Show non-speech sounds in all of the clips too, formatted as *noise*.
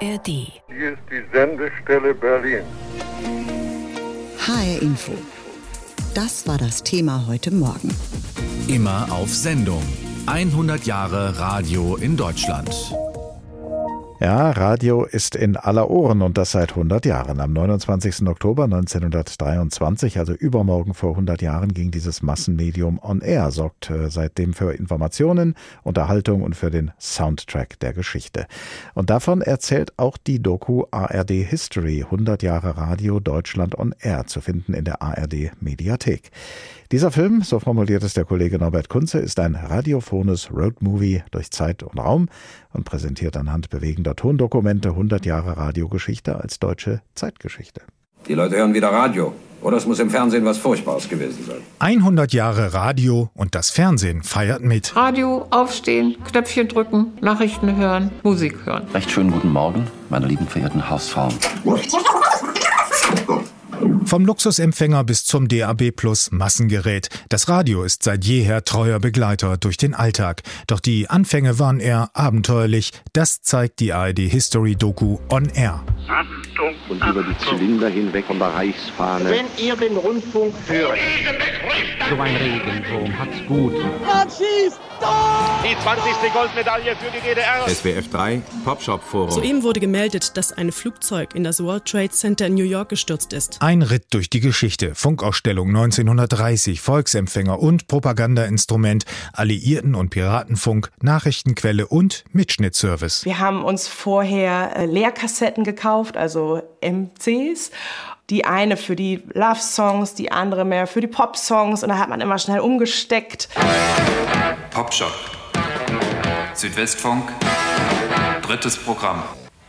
ARD. Hier ist die Sendestelle Berlin. HR Info. Das war das Thema heute Morgen. Immer auf Sendung. 100 Jahre Radio in Deutschland. Ja, Radio ist in aller Ohren und das seit 100 Jahren. Am 29. Oktober 1923, also übermorgen vor 100 Jahren, ging dieses Massenmedium on air, sorgt äh, seitdem für Informationen, Unterhaltung und für den Soundtrack der Geschichte. Und davon erzählt auch die Doku ARD History, 100 Jahre Radio Deutschland on air, zu finden in der ARD Mediathek. Dieser Film, so formuliert es der Kollege Norbert Kunze, ist ein radiophones Roadmovie durch Zeit und Raum und präsentiert anhand bewegender Tondokumente 100 Jahre Radiogeschichte als deutsche Zeitgeschichte. Die Leute hören wieder Radio. Oder es muss im Fernsehen was Furchtbares gewesen sein. 100 Jahre Radio und das Fernsehen feiert mit. Radio, aufstehen, Knöpfchen drücken, Nachrichten hören, Musik hören. Recht schönen guten Morgen, meine lieben verehrten Hausfrauen. *laughs* Vom Luxusempfänger bis zum DAB Plus Massengerät. Das Radio ist seit jeher treuer Begleiter durch den Alltag. Doch die Anfänge waren eher abenteuerlich. Das zeigt die ARD History Doku On Air. Achtung, und über die Zylinder hinweg von der Reichsfahne. Wenn ihr den Rundfunk hört. So ein Regenwurm hat's gut. Die 20. Goldmedaille für die DDR. SWF 3, Popshop Forum. Soeben wurde gemeldet, dass ein Flugzeug in das World Trade Center in New York gestürzt ist. Ein Ritt durch die Geschichte. Funkausstellung 1930, Volksempfänger und Propagandainstrument, Alliierten- und Piratenfunk, Nachrichtenquelle und Mitschnittservice. Wir haben uns vorher äh, Leerkassetten gekauft, also MCs. Die eine für die Love-Songs, die andere mehr für die Pop-Songs. Und da hat man immer schnell umgesteckt. Popshop. Südwestfunk. Drittes Programm.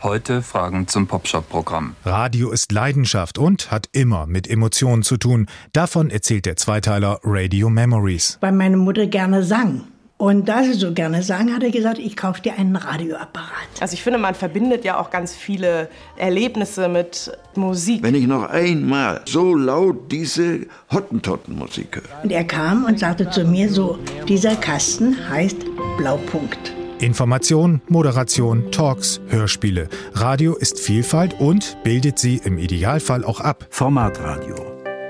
Heute Fragen zum Popshop-Programm. Radio ist Leidenschaft und hat immer mit Emotionen zu tun. Davon erzählt der Zweiteiler Radio Memories. Weil meine Mutter gerne sang. Und da sie so gerne sang, hat er gesagt, ich kaufe dir einen Radioapparat. Also ich finde, man verbindet ja auch ganz viele Erlebnisse mit Musik. Wenn ich noch einmal so laut diese Hottentottenmusik höre. Und er kam und sagte zu mir so, dieser Kasten heißt Blaupunkt. Information, Moderation, Talks, Hörspiele. Radio ist Vielfalt und bildet sie im Idealfall auch ab. Formatradio.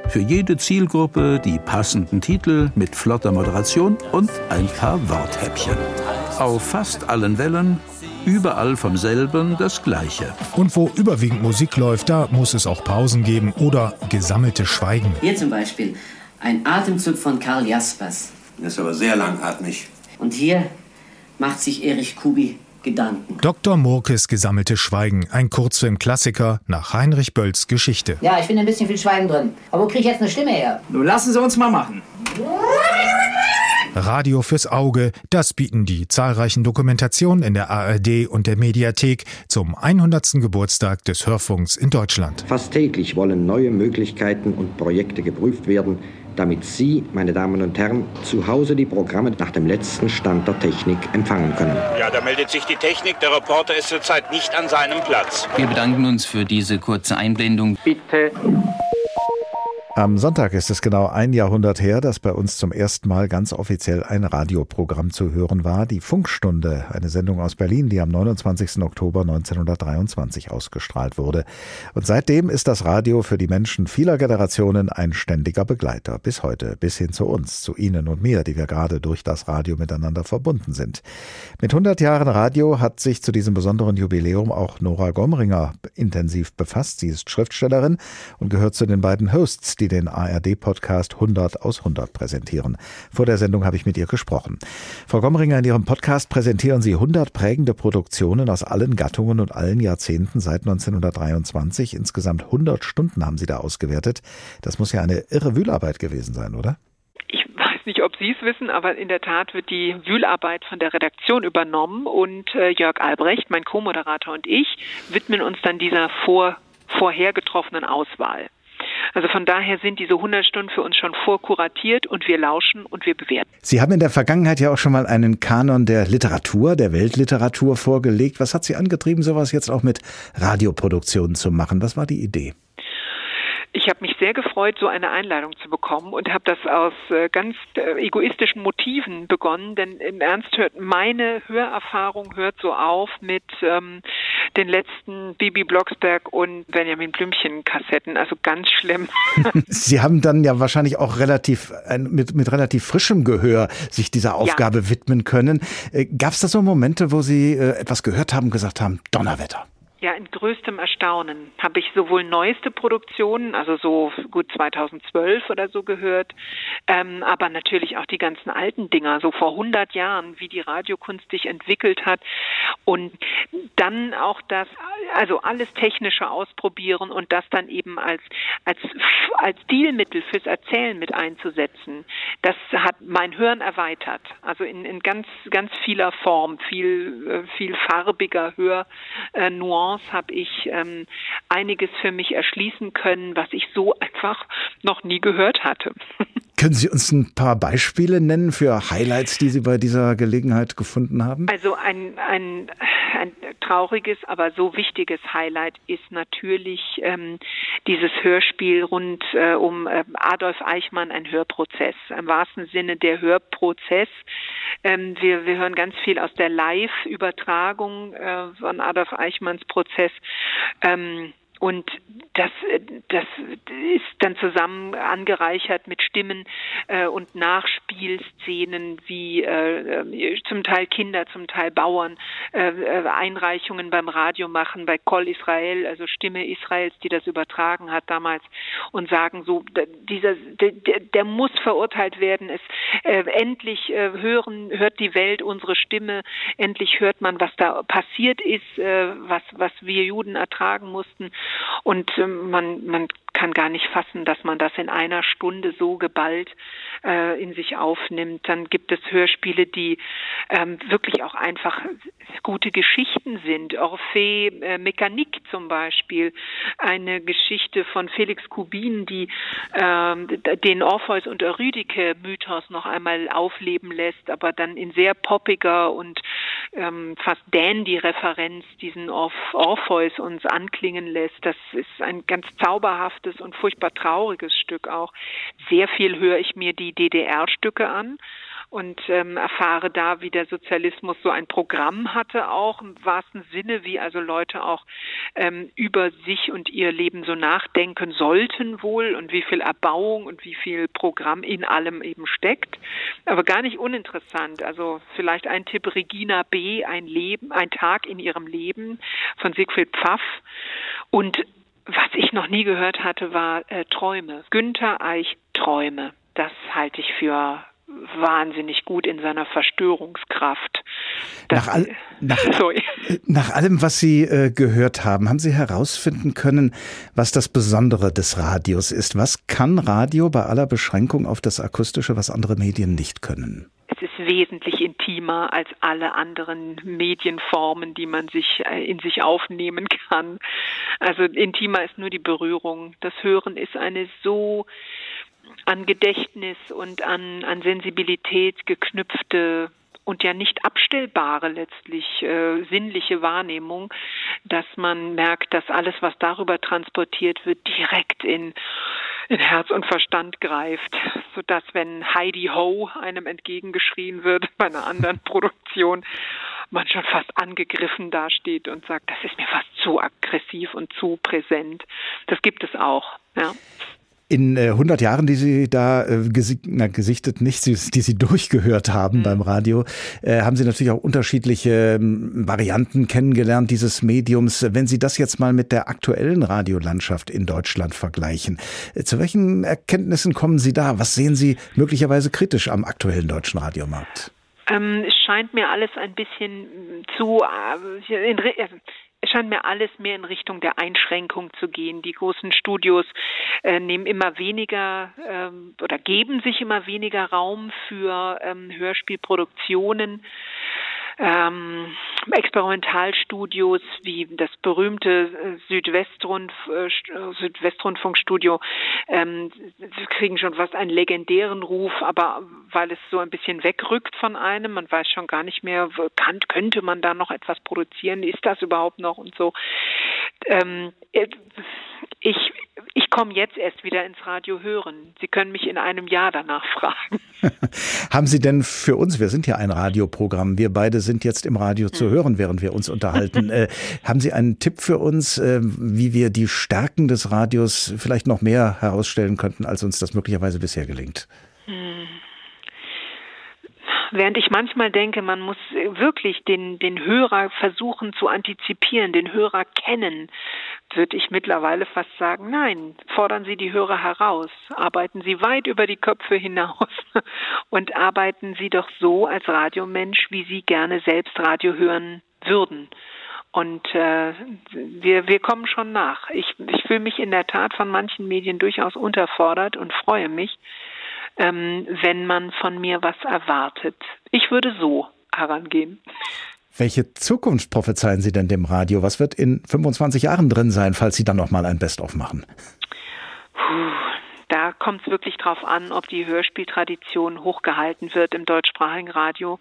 Für jede Zielgruppe die passenden Titel mit flotter Moderation und ein paar Worthäppchen. Auf fast allen Wellen, überall vom selben das Gleiche. Und wo überwiegend Musik läuft, da muss es auch Pausen geben oder gesammelte Schweigen. Hier zum Beispiel ein Atemzug von Karl Jaspers. Das ist aber sehr langatmig. Und hier macht sich Erich Kubi Gedanken. Dr. Murkes Gesammelte Schweigen, ein Kurzfilm-Klassiker nach Heinrich Bölls Geschichte. Ja, ich finde ein bisschen viel Schweigen drin. Aber wo kriege ich jetzt eine Stimme her? Nun lassen Sie uns mal machen. Radio fürs Auge, das bieten die zahlreichen Dokumentationen in der ARD und der Mediathek zum 100. Geburtstag des Hörfunks in Deutschland. Fast täglich wollen neue Möglichkeiten und Projekte geprüft werden, damit Sie, meine Damen und Herren, zu Hause die Programme nach dem letzten Stand der Technik empfangen können. Ja, da meldet sich die Technik. Der Reporter ist zurzeit nicht an seinem Platz. Wir bedanken uns für diese kurze Einblendung. Bitte. Am Sonntag ist es genau ein Jahrhundert her, dass bei uns zum ersten Mal ganz offiziell ein Radioprogramm zu hören war, die Funkstunde, eine Sendung aus Berlin, die am 29. Oktober 1923 ausgestrahlt wurde. Und seitdem ist das Radio für die Menschen vieler Generationen ein ständiger Begleiter, bis heute, bis hin zu uns, zu Ihnen und mir, die wir gerade durch das Radio miteinander verbunden sind. Mit 100 Jahren Radio hat sich zu diesem besonderen Jubiläum auch Nora Gomringer intensiv befasst. Sie ist Schriftstellerin und gehört zu den beiden Hosts, die den ARD-Podcast 100 aus 100 präsentieren. Vor der Sendung habe ich mit ihr gesprochen. Frau Gomringer, in Ihrem Podcast präsentieren Sie 100 prägende Produktionen aus allen Gattungen und allen Jahrzehnten seit 1923. Insgesamt 100 Stunden haben Sie da ausgewertet. Das muss ja eine irre Wühlarbeit gewesen sein, oder? Ich weiß nicht, ob Sie es wissen, aber in der Tat wird die Wühlarbeit von der Redaktion übernommen und äh, Jörg Albrecht, mein Co-Moderator und ich widmen uns dann dieser vor, vorher getroffenen Auswahl. Also von daher sind diese 100 Stunden für uns schon vorkuratiert und wir lauschen und wir bewerten. Sie haben in der Vergangenheit ja auch schon mal einen Kanon der Literatur, der Weltliteratur vorgelegt. Was hat Sie angetrieben, sowas jetzt auch mit Radioproduktionen zu machen? Was war die Idee? Ich habe mich sehr gefreut, so eine Einladung zu bekommen und habe das aus äh, ganz äh, egoistischen Motiven begonnen, denn im Ernst hört meine Hörerfahrung hört so auf mit ähm, den letzten Bibi Blocksberg und Benjamin Blümchen Kassetten. Also ganz schlimm. *laughs* *laughs* Sie haben dann ja wahrscheinlich auch relativ mit, mit relativ frischem Gehör sich dieser Aufgabe ja. widmen können. Äh, Gab es da so Momente, wo Sie äh, etwas gehört haben, gesagt haben, Donnerwetter? Ja, in größtem Erstaunen habe ich sowohl neueste Produktionen, also so gut 2012 oder so gehört, ähm, aber natürlich auch die ganzen alten Dinger, so vor 100 Jahren, wie die Radiokunst sich entwickelt hat und dann auch das, also alles Technische ausprobieren und das dann eben als, als, als Stilmittel fürs Erzählen mit einzusetzen. Das hat mein Hören erweitert, also in, in ganz, ganz vieler Form, viel, äh, viel farbiger Hörnuancen Chance habe ich ähm, einiges für mich erschließen können, was ich so einfach noch nie gehört hatte. *laughs* Können Sie uns ein paar Beispiele nennen für Highlights, die Sie bei dieser Gelegenheit gefunden haben? Also ein, ein, ein trauriges, aber so wichtiges Highlight ist natürlich ähm, dieses Hörspiel rund äh, um äh, Adolf Eichmann, ein Hörprozess. Im wahrsten Sinne der Hörprozess. Ähm, wir, wir hören ganz viel aus der Live-Übertragung äh, von Adolf Eichmanns Prozess. Ähm, und das, das ist dann zusammen angereichert mit Stimmen äh, und Nachspielszenen wie äh, zum Teil Kinder, zum Teil Bauern, äh, äh Einreichungen beim Radio machen, bei Kol Israel, also Stimme Israels, die das übertragen hat damals und sagen so, dieser, der, der muss verurteilt werden. Es äh, endlich äh, hören, hört die Welt unsere Stimme, endlich hört man, was da passiert ist, äh, was, was wir Juden ertragen mussten. Und ähm, man, man kann gar nicht fassen, dass man das in einer Stunde so geballt äh, in sich aufnimmt. Dann gibt es Hörspiele, die ähm, wirklich auch einfach gute Geschichten sind. Orphée äh, Mécanique zum Beispiel, eine Geschichte von Felix Kubin, die ähm, den Orpheus und Eurydike Mythos noch einmal aufleben lässt, aber dann in sehr poppiger und ähm, fast Dandy-Referenz diesen Orpheus uns anklingen lässt. Das ist ein ganz zauberhaftes und furchtbar trauriges Stück auch. Sehr viel höre ich mir die DDR-Stücke an und ähm, erfahre da, wie der Sozialismus so ein Programm hatte, auch im wahrsten Sinne, wie also Leute auch ähm, über sich und ihr Leben so nachdenken sollten wohl und wie viel Erbauung und wie viel Programm in allem eben steckt. Aber gar nicht uninteressant. Also vielleicht ein Tipp Regina B., ein Leben, ein Tag in ihrem Leben von Siegfried Pfaff. Und was ich noch nie gehört hatte, war äh, Träume. Günther Eich Träume. Das halte ich für wahnsinnig gut in seiner Verstörungskraft. nach, all, nach, *laughs* nach, allem, was Sie äh, gehört haben, haben Sie herausfinden können, was das Besondere des Radios ist. Was kann Radio bei aller Beschränkung auf das Akustische, was andere Medien nicht können? Es ist wesentlich intimer als alle anderen Medienformen, die man sich äh, in sich aufnehmen kann. Also intimer ist nur die Berührung. Das Hören ist eine so an Gedächtnis und an, an Sensibilität geknüpfte und ja nicht abstellbare letztlich äh, sinnliche Wahrnehmung, dass man merkt, dass alles, was darüber transportiert wird, direkt in, in Herz und Verstand greift, sodass wenn Heidi Ho einem entgegengeschrien wird *laughs* bei einer anderen Produktion, man schon fast angegriffen dasteht und sagt, das ist mir fast zu aggressiv und zu präsent. Das gibt es auch. Ja. In äh, 100 Jahren, die Sie da äh, gesi na, gesichtet, nicht, die, Sie durchgehört haben mhm. beim Radio, äh, haben Sie natürlich auch unterschiedliche ähm, Varianten kennengelernt dieses Mediums. Wenn Sie das jetzt mal mit der aktuellen Radiolandschaft in Deutschland vergleichen, äh, zu welchen Erkenntnissen kommen Sie da? Was sehen Sie möglicherweise kritisch am aktuellen deutschen Radiomarkt? Ähm, es scheint mir alles ein bisschen zu, äh, in, scheint mir alles mehr in Richtung der Einschränkung zu gehen. Die großen Studios äh, nehmen immer weniger ähm, oder geben sich immer weniger Raum für ähm, Hörspielproduktionen ähm, Experimentalstudios wie das berühmte äh, Südwestrund, äh, Südwestrundfunkstudio ähm, kriegen schon fast einen legendären Ruf, aber weil es so ein bisschen wegrückt von einem, man weiß schon gar nicht mehr, kann, könnte man da noch etwas produzieren, ist das überhaupt noch und so. Ähm, äh, ich ich komme jetzt erst wieder ins Radio hören. Sie können mich in einem Jahr danach fragen. *laughs* Haben Sie denn für uns, wir sind ja ein Radioprogramm, wir beide sind jetzt im Radio zu hm. hören, während wir uns unterhalten. *laughs* äh, haben Sie einen Tipp für uns, äh, wie wir die Stärken des Radios vielleicht noch mehr herausstellen könnten, als uns das möglicherweise bisher gelingt? Während ich manchmal denke, man muss wirklich den, den Hörer versuchen zu antizipieren, den Hörer kennen, würde ich mittlerweile fast sagen, nein, fordern Sie die Hörer heraus, arbeiten Sie weit über die Köpfe hinaus *laughs* und arbeiten Sie doch so als Radiomensch, wie Sie gerne selbst Radio hören würden. Und äh, wir, wir kommen schon nach. Ich, ich fühle mich in der Tat von manchen Medien durchaus unterfordert und freue mich, ähm, wenn man von mir was erwartet. Ich würde so herangehen. Welche Zukunft prophezeien Sie denn dem Radio? Was wird in 25 Jahren drin sein, falls Sie dann noch mal ein Best-of machen? Puh, da kommt es wirklich drauf an, ob die Hörspieltradition hochgehalten wird im deutschsprachigen Radio,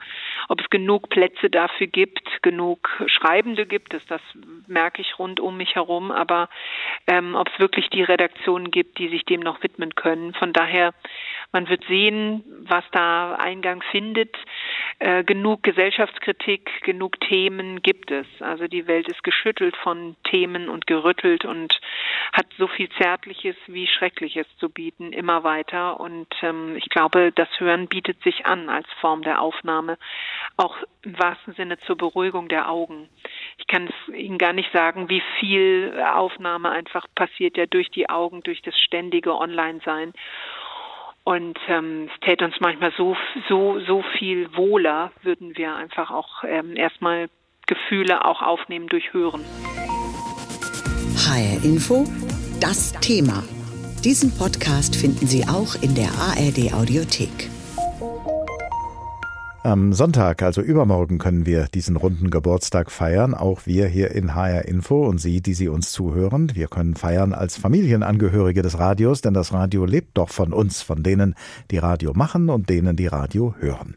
ob es genug Plätze dafür gibt, genug Schreibende gibt es, das merke ich rund um mich herum, aber ähm, ob es wirklich die Redaktionen gibt, die sich dem noch widmen können. Von daher man wird sehen, was da Eingang findet. Äh, genug Gesellschaftskritik, genug Themen gibt es. Also die Welt ist geschüttelt von Themen und gerüttelt und hat so viel Zärtliches wie Schreckliches zu bieten, immer weiter. Und ähm, ich glaube, das Hören bietet sich an als Form der Aufnahme, auch im wahrsten Sinne zur Beruhigung der Augen. Ich kann es Ihnen gar nicht sagen, wie viel Aufnahme einfach passiert ja durch die Augen, durch das ständige Online-Sein. Und ähm, es täte uns manchmal so, so, so viel wohler, würden wir einfach auch ähm, erstmal Gefühle auch aufnehmen durch Hören. HR Info, das Thema. Diesen Podcast finden Sie auch in der ARD Audiothek. Am Sonntag, also übermorgen, können wir diesen runden Geburtstag feiern. Auch wir hier in HR Info und Sie, die Sie uns zuhören. Wir können feiern als Familienangehörige des Radios, denn das Radio lebt doch von uns, von denen, die Radio machen und denen, die Radio hören.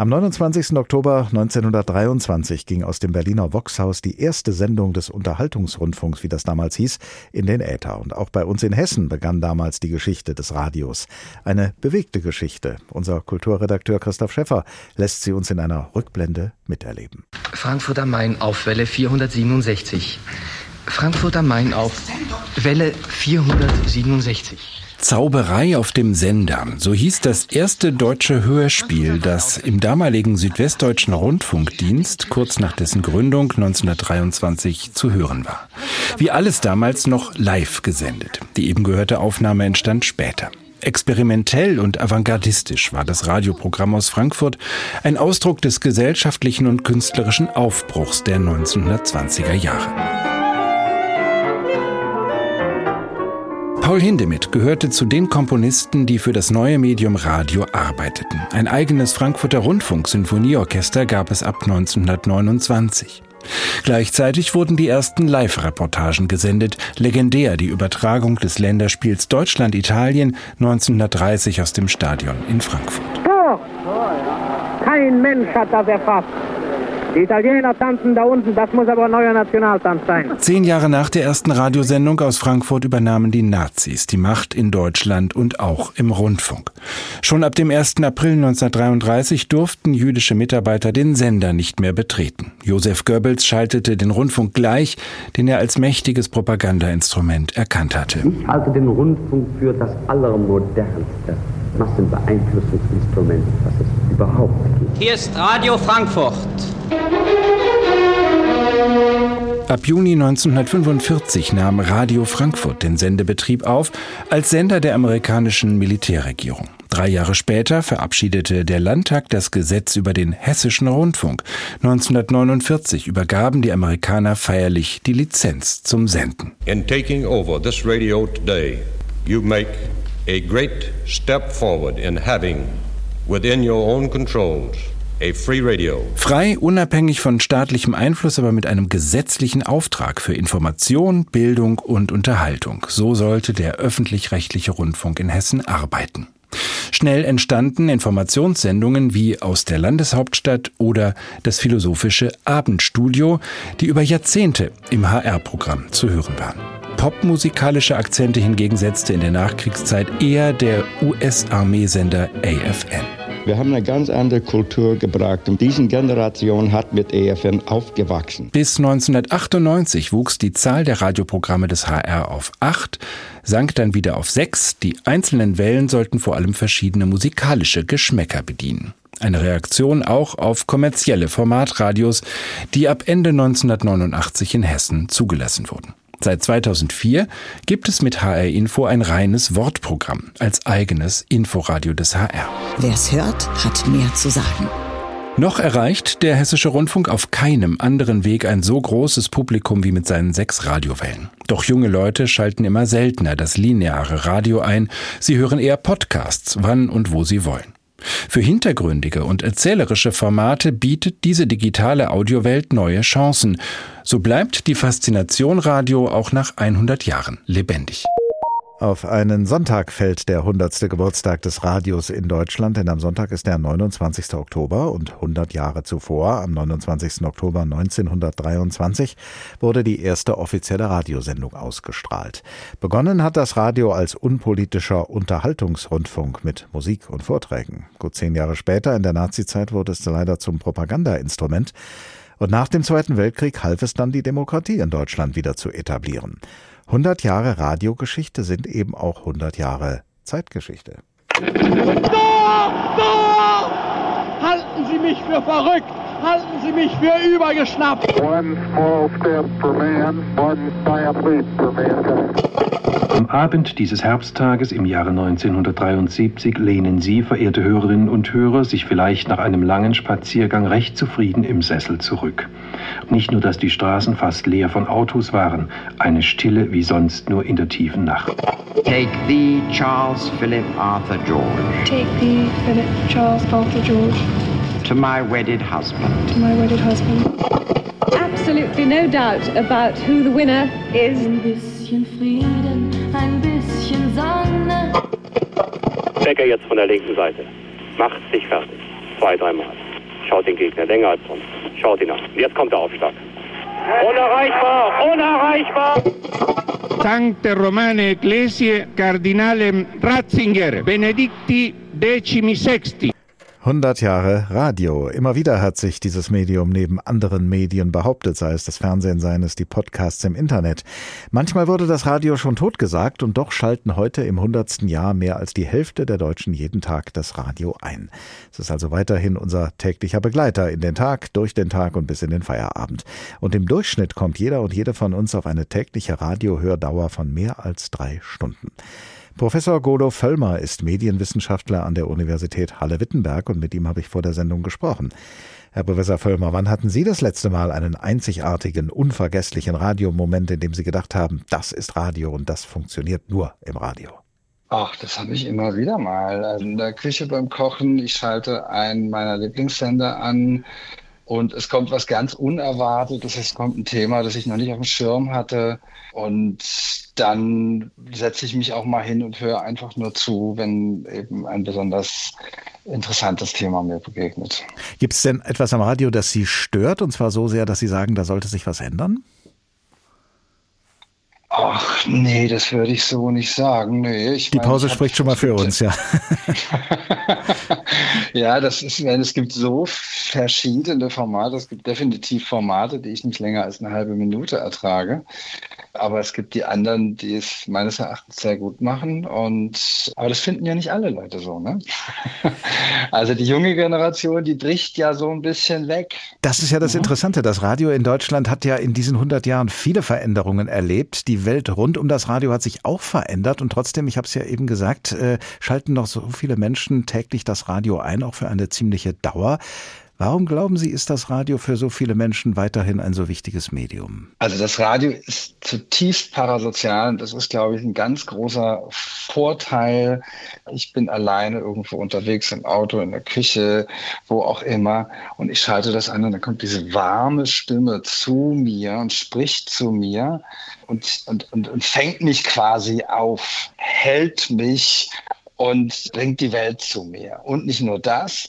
Am 29. Oktober 1923 ging aus dem Berliner Voxhaus die erste Sendung des Unterhaltungsrundfunks, wie das damals hieß, in den Äther. Und auch bei uns in Hessen begann damals die Geschichte des Radios. Eine bewegte Geschichte. Unser Kulturredakteur Christoph Schäffer lässt sie uns in einer Rückblende miterleben. Frankfurt am Main auf Welle 467. Frankfurt am Main auf Welle 467. Zauberei auf dem Sender. So hieß das erste deutsche Hörspiel, das im damaligen Südwestdeutschen Rundfunkdienst kurz nach dessen Gründung 1923 zu hören war. Wie alles damals noch live gesendet. Die eben gehörte Aufnahme entstand später. Experimentell und avantgardistisch war das Radioprogramm aus Frankfurt ein Ausdruck des gesellschaftlichen und künstlerischen Aufbruchs der 1920er Jahre. Paul Hindemith gehörte zu den Komponisten, die für das neue Medium Radio arbeiteten. Ein eigenes Frankfurter Rundfunk-Sinfonieorchester gab es ab 1929. Gleichzeitig wurden die ersten Live-Reportagen gesendet, legendär die Übertragung des Länderspiels Deutschland-Italien 1930 aus dem Stadion in Frankfurt. Tor! Kein Mensch hat das erfasst. Die Italiener tanzen da unten, das muss aber ein neuer Nationaltanz sein. Zehn Jahre nach der ersten Radiosendung aus Frankfurt übernahmen die Nazis die Macht in Deutschland und auch im Rundfunk. Schon ab dem 1. April 1933 durften jüdische Mitarbeiter den Sender nicht mehr betreten. Josef Goebbels schaltete den Rundfunk gleich, den er als mächtiges Propagandainstrument erkannt hatte. Ich halte den Rundfunk für das allermodernste Massenbeeinflussungsinstrument, das es überhaupt gibt. Hier ist Radio Frankfurt. Ab Juni 1945 nahm Radio Frankfurt den Sendebetrieb auf als Sender der amerikanischen Militärregierung. Drei Jahre später verabschiedete der Landtag das Gesetz über den hessischen Rundfunk. 1949 übergaben die Amerikaner feierlich die Lizenz zum Senden. In taking over this radio today, you make a great step forward in having within your own controls Frei, unabhängig von staatlichem Einfluss, aber mit einem gesetzlichen Auftrag für Information, Bildung und Unterhaltung. So sollte der öffentlich-rechtliche Rundfunk in Hessen arbeiten. Schnell entstanden Informationssendungen wie aus der Landeshauptstadt oder das philosophische Abendstudio, die über Jahrzehnte im HR-Programm zu hören waren. popmusikalische Akzente hingegen setzte in der Nachkriegszeit eher der US-Armeesender AFN. Wir haben eine ganz andere Kultur gebracht und diese Generation hat mit EFN aufgewachsen. Bis 1998 wuchs die Zahl der Radioprogramme des HR auf acht, sank dann wieder auf sechs. Die einzelnen Wellen sollten vor allem verschiedene musikalische Geschmäcker bedienen. Eine Reaktion auch auf kommerzielle Formatradios, die ab Ende 1989 in Hessen zugelassen wurden. Seit 2004 gibt es mit HR Info ein reines Wortprogramm als eigenes Inforadio des HR. Wer es hört, hat mehr zu sagen. Noch erreicht der Hessische Rundfunk auf keinem anderen Weg ein so großes Publikum wie mit seinen sechs Radiowellen. Doch junge Leute schalten immer seltener das lineare Radio ein, sie hören eher Podcasts, wann und wo sie wollen. Für hintergründige und erzählerische Formate bietet diese digitale Audiowelt neue Chancen. So bleibt die Faszination Radio auch nach 100 Jahren lebendig. Auf einen Sonntag fällt der 100. Geburtstag des Radios in Deutschland, denn am Sonntag ist der 29. Oktober und 100 Jahre zuvor, am 29. Oktober 1923, wurde die erste offizielle Radiosendung ausgestrahlt. Begonnen hat das Radio als unpolitischer Unterhaltungsrundfunk mit Musik und Vorträgen. Gut zehn Jahre später, in der Nazizeit, wurde es leider zum Propagandainstrument. Und nach dem Zweiten Weltkrieg half es dann, die Demokratie in Deutschland wieder zu etablieren. 100 Jahre Radiogeschichte sind eben auch 100 Jahre Zeitgeschichte. Da! Da! Halten Sie mich für verrückt! Halten Sie mich für übergeschnappt! One small step for man, Am Abend dieses Herbsttages im Jahre 1973 lehnen Sie, verehrte Hörerinnen und Hörer, sich vielleicht nach einem langen Spaziergang recht zufrieden im Sessel zurück. Nicht nur, dass die Straßen fast leer von Autos waren, eine Stille wie sonst nur in der tiefen Nacht. Take thee, Charles Philip Arthur George. Take thee, Philip Charles Arthur George. To my wedded husband. To my wedded husband. Absolutely no doubt about who the winner is. Ein bisschen Frieden. Becker jetzt von der linken Seite. Macht sich fertig. Zwei, dreimal. Schaut den Gegner länger als sonst. Schaut ihn an. Jetzt kommt der Aufschlag. Unerreichbar! Unerreichbar! Sancte Romane Ecclesiae Cardinalem Ratzinger Benedicti Decimi Sexti 100 Jahre Radio. Immer wieder hat sich dieses Medium neben anderen Medien behauptet, sei es das Fernsehen, seien es die Podcasts im Internet. Manchmal wurde das Radio schon totgesagt und doch schalten heute im 100. Jahr mehr als die Hälfte der Deutschen jeden Tag das Radio ein. Es ist also weiterhin unser täglicher Begleiter in den Tag, durch den Tag und bis in den Feierabend. Und im Durchschnitt kommt jeder und jede von uns auf eine tägliche Radiohördauer von mehr als drei Stunden. Professor Godo Völlmer ist Medienwissenschaftler an der Universität Halle-Wittenberg und mit ihm habe ich vor der Sendung gesprochen. Herr Professor Völlmer, wann hatten Sie das letzte Mal einen einzigartigen, unvergesslichen Radiomoment, in dem Sie gedacht haben, das ist Radio und das funktioniert nur im Radio? Ach, das habe ich immer wieder mal. In der Küche beim Kochen, ich schalte einen meiner Lieblingssender an und es kommt was ganz Unerwartetes. Es kommt ein Thema, das ich noch nicht auf dem Schirm hatte. Und dann setze ich mich auch mal hin und höre einfach nur zu, wenn eben ein besonders interessantes Thema mir begegnet. Gibt es denn etwas am Radio, das Sie stört? Und zwar so sehr, dass Sie sagen, da sollte sich was ändern? Ach, nee, das würde ich so nicht sagen. Nee, ich Die meine, Pause spricht schon mal für uns, ja. Ja, das ist, es gibt so verschiedene Formate. Es gibt definitiv Formate, die ich nicht länger als eine halbe Minute ertrage. Aber es gibt die anderen, die es meines Erachtens sehr gut machen. Und aber das finden ja nicht alle Leute so, ne? *laughs* also die junge Generation, die bricht ja so ein bisschen weg. Das ist ja das Interessante. Das Radio in Deutschland hat ja in diesen 100 Jahren viele Veränderungen erlebt. Die Welt rund um das Radio hat sich auch verändert und trotzdem, ich habe es ja eben gesagt, äh, schalten noch so viele Menschen täglich das Radio ein, auch für eine ziemliche Dauer. Warum glauben Sie, ist das Radio für so viele Menschen weiterhin ein so wichtiges Medium? Also das Radio ist zutiefst parasozial und das ist, glaube ich, ein ganz großer Vorteil. Ich bin alleine irgendwo unterwegs im Auto, in der Küche, wo auch immer und ich schalte das an und dann kommt diese warme Stimme zu mir und spricht zu mir und, und, und, und fängt mich quasi auf, hält mich und bringt die Welt zu mir. Und nicht nur das,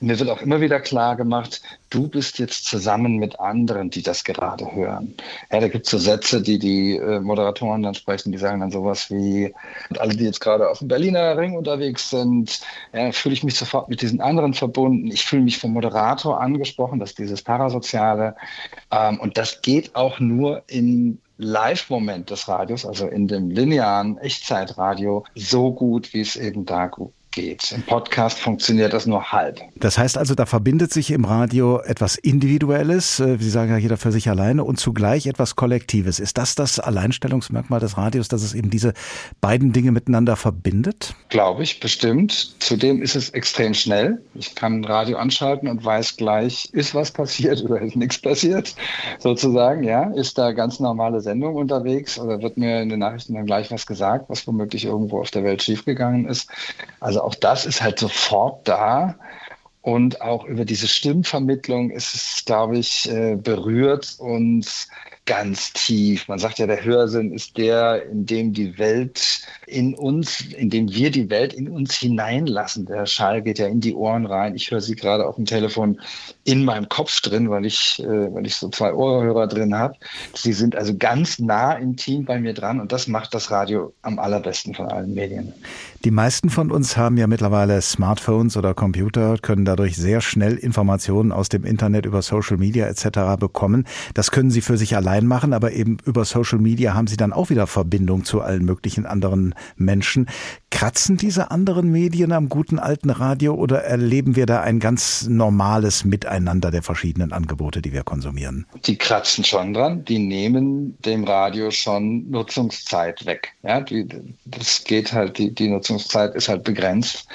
mir wird auch immer wieder klar gemacht, du bist jetzt zusammen mit anderen, die das gerade hören. Ja, da gibt es so Sätze, die die äh, Moderatoren dann sprechen, die sagen dann sowas wie, alle, die jetzt gerade auf dem Berliner Ring unterwegs sind, ja, fühle ich mich sofort mit diesen anderen verbunden. Ich fühle mich vom Moderator angesprochen, das ist dieses Parasoziale. Ähm, und das geht auch nur in Live-Moment des Radios, also in dem linearen Echtzeitradio, so gut, wie es eben da gut geht. Im Podcast funktioniert das nur halb. Das heißt also, da verbindet sich im Radio etwas Individuelles, äh, Sie sagen ja jeder für sich alleine, und zugleich etwas Kollektives. Ist das das Alleinstellungsmerkmal des Radios, dass es eben diese beiden Dinge miteinander verbindet? Glaube ich, bestimmt. Zudem ist es extrem schnell. Ich kann Radio anschalten und weiß gleich, ist was passiert oder ist nichts passiert, sozusagen. Ja, ist da ganz normale Sendung unterwegs oder wird mir in den Nachrichten dann gleich was gesagt, was womöglich irgendwo auf der Welt schiefgegangen ist. Also auch das ist halt sofort da. Und auch über diese Stimmvermittlung ist es, glaube ich, äh, berührt uns ganz tief. Man sagt ja, der Hörsinn ist der, in dem die Welt in uns, in dem wir die Welt in uns hineinlassen. Der Schall geht ja in die Ohren rein. Ich höre sie gerade auf dem Telefon in meinem Kopf drin, weil ich, äh, weil ich so zwei Ohrhörer drin habe. Sie sind also ganz nah intim bei mir dran und das macht das Radio am allerbesten von allen Medien. Die meisten von uns haben ja mittlerweile Smartphones oder Computer, können dadurch sehr schnell Informationen aus dem Internet über Social Media etc. bekommen. Das können sie für sich allein machen, aber eben über Social Media haben sie dann auch wieder Verbindung zu allen möglichen anderen Menschen. Kratzen diese anderen Medien am guten alten Radio oder erleben wir da ein ganz normales Miteinander der verschiedenen Angebote, die wir konsumieren? Die kratzen schon dran, die nehmen dem Radio schon Nutzungszeit weg. Ja, die, das geht halt, die, die Nutzungszeit ist halt begrenzt.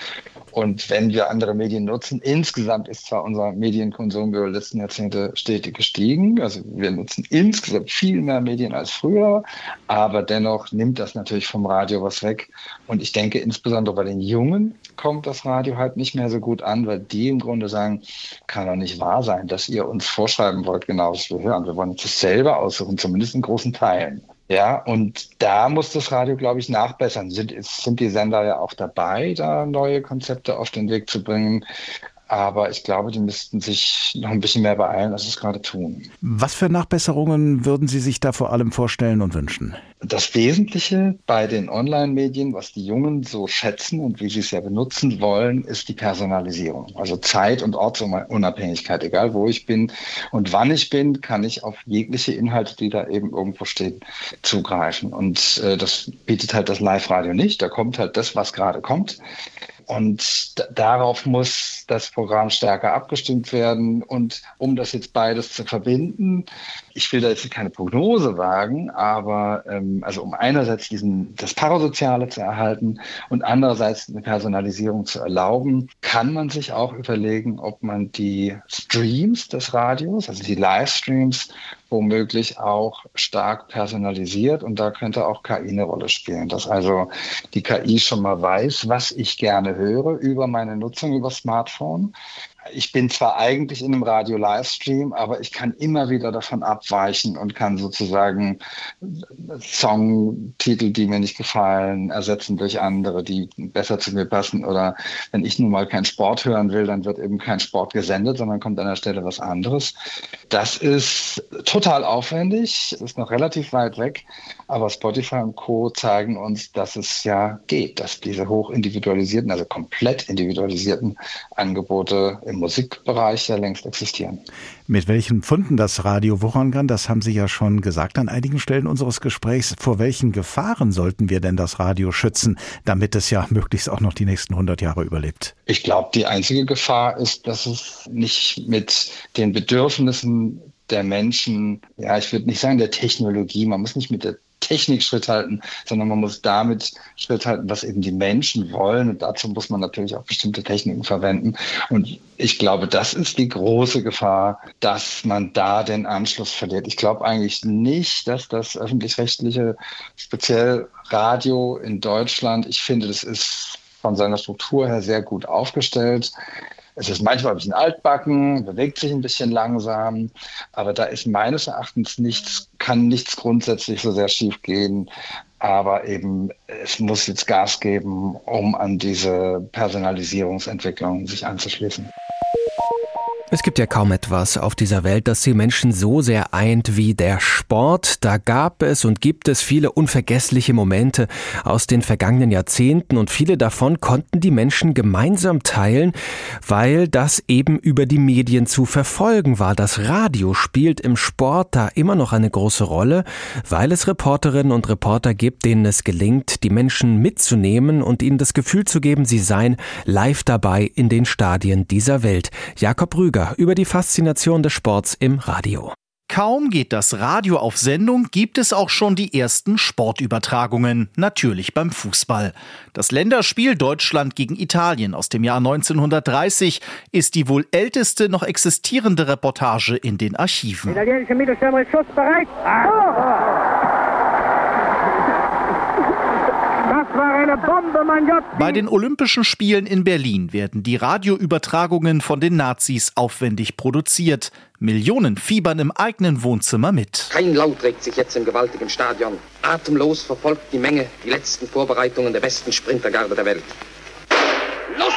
Und wenn wir andere Medien nutzen, insgesamt ist zwar unser Medienkonsum über die letzten Jahrzehnte stetig gestiegen. Also wir nutzen insgesamt viel mehr Medien als früher, aber dennoch nimmt das natürlich vom Radio was weg. Und ich denke, insbesondere bei den Jungen kommt das Radio halt nicht mehr so gut an, weil die im Grunde sagen, kann doch nicht wahr sein, dass ihr uns vorschreiben wollt, genau was wir hören. Wir wollen uns das selber aussuchen, zumindest in großen Teilen. Ja, und da muss das Radio, glaube ich, nachbessern. Sind, sind die Sender ja auch dabei, da neue Konzepte auf den Weg zu bringen. Aber ich glaube, die müssten sich noch ein bisschen mehr beeilen, als sie es gerade tun. Was für Nachbesserungen würden Sie sich da vor allem vorstellen und wünschen? Das Wesentliche bei den Online-Medien, was die Jungen so schätzen und wie sie es ja benutzen wollen, ist die Personalisierung. Also Zeit- und Ortsunabhängigkeit. Egal wo ich bin und wann ich bin, kann ich auf jegliche Inhalte, die da eben irgendwo stehen, zugreifen. Und äh, das bietet halt das Live-Radio nicht. Da kommt halt das, was gerade kommt. Und darauf muss das Programm stärker abgestimmt werden. Und um das jetzt beides zu verbinden, ich will da jetzt keine Prognose wagen, aber ähm, also um einerseits diesen, das Parasoziale zu erhalten und andererseits eine Personalisierung zu erlauben, kann man sich auch überlegen, ob man die Streams des Radios, also die Livestreams, womöglich auch stark personalisiert und da könnte auch KI eine Rolle spielen, dass also die KI schon mal weiß, was ich gerne höre über meine Nutzung über Smartphone anschauen ich bin zwar eigentlich in einem Radio-Livestream, aber ich kann immer wieder davon abweichen und kann sozusagen Songtitel, die mir nicht gefallen, ersetzen durch andere, die besser zu mir passen. Oder wenn ich nun mal keinen Sport hören will, dann wird eben kein Sport gesendet, sondern kommt an der Stelle was anderes. Das ist total aufwendig, ist noch relativ weit weg, aber Spotify und Co. zeigen uns, dass es ja geht, dass diese hochindividualisierten, also komplett individualisierten Angebote im Musikbereich ja längst existieren. Mit welchen Pfunden das Radio wuchern kann, das haben Sie ja schon gesagt an einigen Stellen unseres Gesprächs. Vor welchen Gefahren sollten wir denn das Radio schützen, damit es ja möglichst auch noch die nächsten 100 Jahre überlebt? Ich glaube, die einzige Gefahr ist, dass es nicht mit den Bedürfnissen der Menschen, ja, ich würde nicht sagen der Technologie, man muss nicht mit der Technik Schritt halten, sondern man muss damit Schritt halten, was eben die Menschen wollen. Und dazu muss man natürlich auch bestimmte Techniken verwenden. Und ich glaube, das ist die große Gefahr, dass man da den Anschluss verliert. Ich glaube eigentlich nicht, dass das öffentlich-rechtliche, speziell Radio in Deutschland, ich finde, das ist von seiner Struktur her sehr gut aufgestellt. Es ist manchmal ein bisschen altbacken, bewegt sich ein bisschen langsam, aber da ist meines Erachtens nichts, kann nichts grundsätzlich so sehr schief gehen. Aber eben, es muss jetzt Gas geben, um an diese Personalisierungsentwicklung sich anzuschließen. Es gibt ja kaum etwas auf dieser Welt, das die Menschen so sehr eint wie der Sport. Da gab es und gibt es viele unvergessliche Momente aus den vergangenen Jahrzehnten und viele davon konnten die Menschen gemeinsam teilen, weil das eben über die Medien zu verfolgen war. Das Radio spielt im Sport da immer noch eine große Rolle, weil es Reporterinnen und Reporter gibt, denen es gelingt, die Menschen mitzunehmen und ihnen das Gefühl zu geben, sie seien live dabei in den Stadien dieser Welt. Jakob Rüger Krüger über die Faszination des Sports im Radio. Kaum geht das Radio auf Sendung, gibt es auch schon die ersten Sportübertragungen, natürlich beim Fußball. Das Länderspiel Deutschland gegen Italien aus dem Jahr 1930 ist die wohl älteste noch existierende Reportage in den Archiven. Italienische Mittelstürmer ist schussbereit. Ah. War eine Bombe, mein Gott. Bei den Olympischen Spielen in Berlin werden die Radioübertragungen von den Nazis aufwendig produziert. Millionen fiebern im eigenen Wohnzimmer mit. Kein Laut regt sich jetzt im gewaltigen Stadion. Atemlos verfolgt die Menge die letzten Vorbereitungen der besten Sprintergarde der Welt. Los!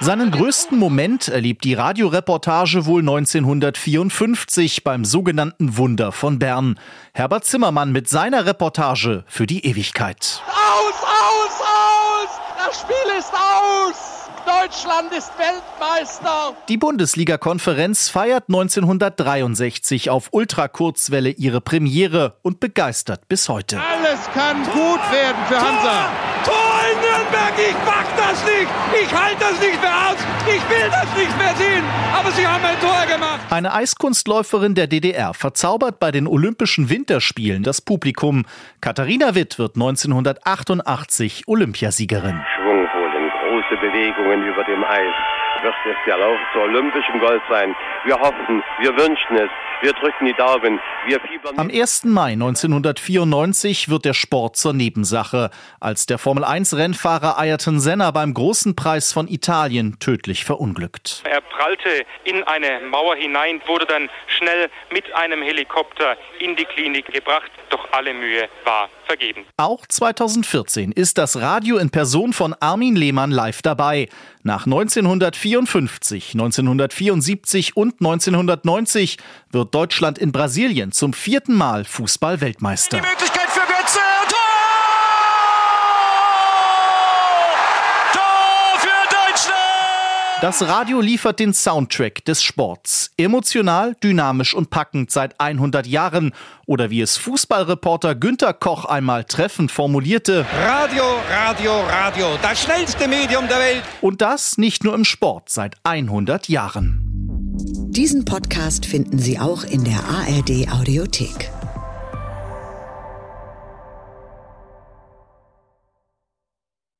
Seinen größten Moment erlebt die Radioreportage wohl 1954 beim sogenannten Wunder von Bern. Herbert Zimmermann mit seiner Reportage für die Ewigkeit. Aus, aus, aus! Das Spiel ist aus! Deutschland ist Weltmeister. Die Bundesliga-Konferenz feiert 1963 auf Ultrakurzwelle ihre Premiere und begeistert bis heute. Alles kann gut werden für Hansa. Tor, Tor in Nürnberg, ich mag das nicht. Ich halte das nicht mehr aus. Ich will das nicht mehr sehen. Aber sie haben ein Tor gemacht. Eine Eiskunstläuferin der DDR verzaubert bei den Olympischen Winterspielen das Publikum. Katharina Witt wird 1988 Olympiasiegerin. Bewegungen über dem Eis. Wird es der Lauf zu olympischem Gold sein? Wir hoffen, wir wünschen es, wir drücken die Daumen, wir fiebern. Am 1. Mai 1994 wird der Sport zur Nebensache, als der Formel-1-Rennfahrer Ayrton Senna beim großen Preis von Italien tödlich verunglückt. Er prallte in eine Mauer hinein, wurde dann schnell mit einem Helikopter in die Klinik gebracht, doch alle Mühe war vergeben. Auch 2014 ist das Radio in Person von Armin Lehmann live dabei. Nach 1954, 1974 und 1990 wird Deutschland in Brasilien zum vierten Mal Fußball-Weltmeister. Die Möglichkeit für Das Radio liefert den Soundtrack des Sports. Emotional, dynamisch und packend seit 100 Jahren. Oder wie es Fußballreporter Günter Koch einmal treffend formulierte. Radio, Radio, Radio. Das schnellste Medium der Welt. Und das nicht nur im Sport seit 100 Jahren. Diesen Podcast finden Sie auch in der ARD Audiothek.